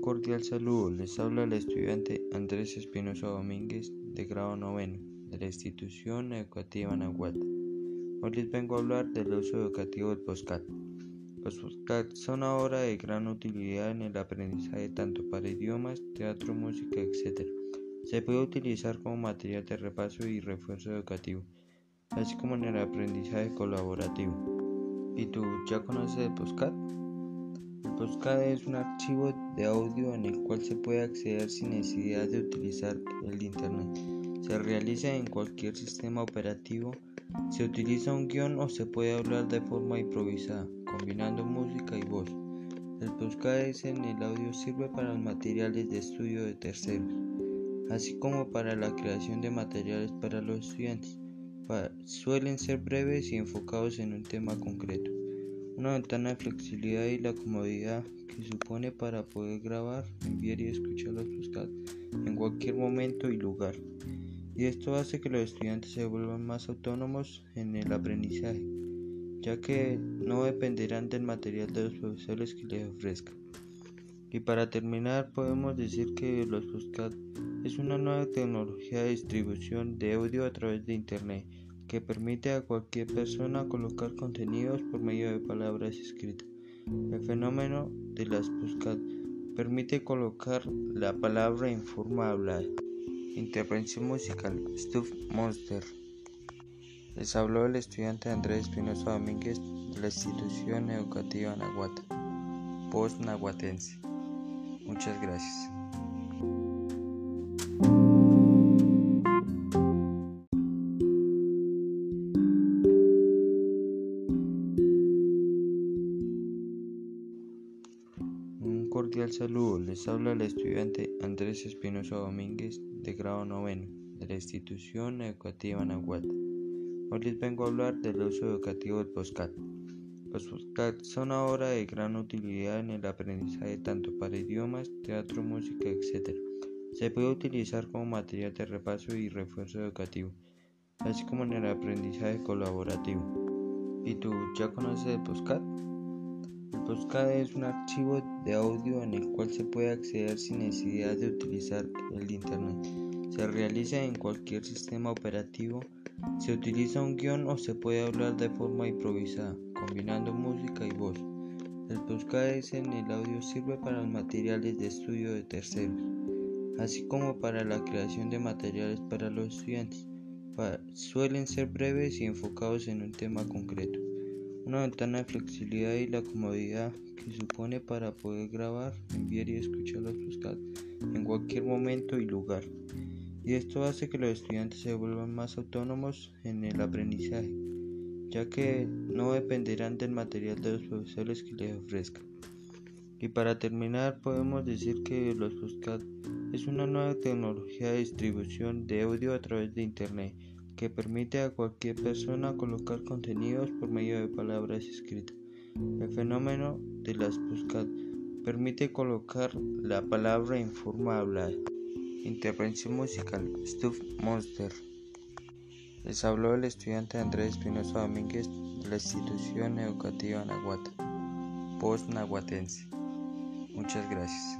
cordial saludo, les habla el estudiante Andrés Espinosa Domínguez de grado noveno de la institución educativa Nahuatl. Hoy les vengo a hablar del uso educativo del postcat. Los postcat son ahora de gran utilidad en el aprendizaje tanto para idiomas, teatro, música, etc. Se puede utilizar como material de repaso y refuerzo educativo, así como en el aprendizaje colaborativo. ¿Y tú ya conoces el postcat? Podcast es un archivo de audio en el cual se puede acceder sin necesidad de utilizar el Internet. Se realiza en cualquier sistema operativo. Se utiliza un guion o se puede hablar de forma improvisada, combinando música y voz. El podcast en el audio sirve para los materiales de estudio de terceros, así como para la creación de materiales para los estudiantes. suelen ser breves y enfocados en un tema concreto una ventana de flexibilidad y la comodidad que supone para poder grabar, enviar y escuchar los podcasts en cualquier momento y lugar. Y esto hace que los estudiantes se vuelvan más autónomos en el aprendizaje, ya que no dependerán del material de los profesores que les ofrezcan. Y para terminar, podemos decir que los podcasts es una nueva tecnología de distribución de audio a través de Internet que permite a cualquier persona colocar contenidos por medio de palabras escritas. El fenómeno de las postcards permite colocar la palabra en forma hablada. Intervención musical Stuff Monster. Les habló el estudiante Andrés Espinosa Domínguez de la institución educativa Nahuatl, post nahuatense. Muchas gracias. Cordial saludo, les habla el estudiante Andrés Espinosa Domínguez de grado noveno de la institución educativa Nahuatl. Hoy les vengo a hablar del uso educativo del postcat. Los postcat son ahora de gran utilidad en el aprendizaje tanto para idiomas, teatro, música, etc. Se puede utilizar como material de repaso y refuerzo educativo, así como en el aprendizaje colaborativo. ¿Y tú ya conoces el postcat? Podcast es un archivo de audio en el cual se puede acceder sin necesidad de utilizar el Internet. Se realiza en cualquier sistema operativo. Se utiliza un guion o se puede hablar de forma improvisada, combinando música y voz. El podcast en el audio sirve para los materiales de estudio de terceros, así como para la creación de materiales para los estudiantes. suelen ser breves y enfocados en un tema concreto una ventana de flexibilidad y la comodidad que supone para poder grabar, enviar y escuchar los podcasts en cualquier momento y lugar. Y esto hace que los estudiantes se vuelvan más autónomos en el aprendizaje, ya que no dependerán del material de los profesores que les ofrezcan. Y para terminar, podemos decir que los podcasts es una nueva tecnología de distribución de audio a través de Internet que permite a cualquier persona colocar contenidos por medio de palabras escritas. El fenómeno de las postcards permite colocar la palabra en forma hablada. Intervención musical Stuff Monster. Les habló el estudiante Andrés Espinosa Domínguez de la institución educativa Nahuatl, post nahuatense. Muchas gracias.